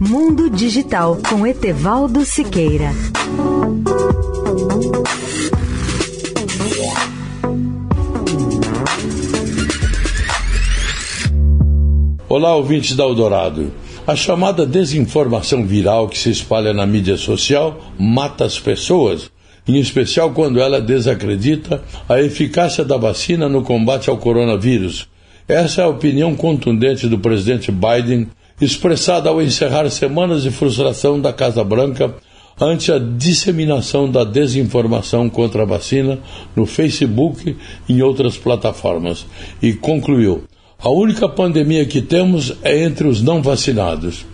Mundo Digital com Etevaldo Siqueira. Olá, ouvintes da Eldorado. A chamada desinformação viral que se espalha na mídia social mata as pessoas, em especial quando ela desacredita a eficácia da vacina no combate ao coronavírus. Essa é a opinião contundente do presidente Biden, expressada ao encerrar semanas de frustração da Casa Branca ante a disseminação da desinformação contra a vacina no Facebook e em outras plataformas, e concluiu: a única pandemia que temos é entre os não vacinados.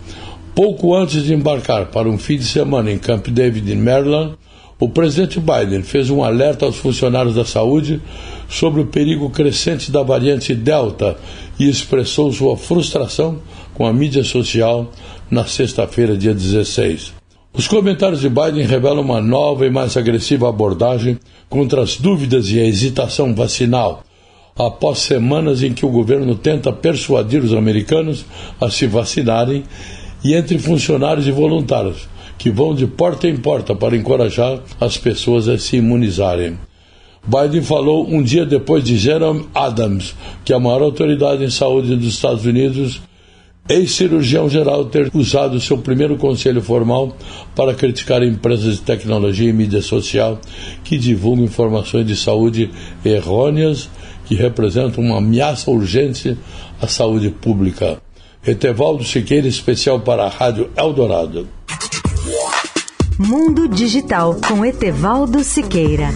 Pouco antes de embarcar para um fim de semana em Camp David, em Maryland, o presidente Biden fez um alerta aos funcionários da saúde sobre o perigo crescente da variante Delta e expressou sua frustração com a mídia social na sexta-feira, dia 16. Os comentários de Biden revelam uma nova e mais agressiva abordagem contra as dúvidas e a hesitação vacinal após semanas em que o governo tenta persuadir os americanos a se vacinarem e entre funcionários e voluntários, que vão de porta em porta para encorajar as pessoas a se imunizarem. Biden falou um dia depois de Jerome Adams, que é a maior autoridade em saúde dos Estados Unidos, ex-cirurgião geral, ter usado seu primeiro conselho formal para criticar empresas de tecnologia e mídia social que divulgam informações de saúde errôneas que representam uma ameaça urgente à saúde pública. Etevaldo Siqueira, especial para a Rádio Eldorado. Mundo Digital com Etevaldo Siqueira.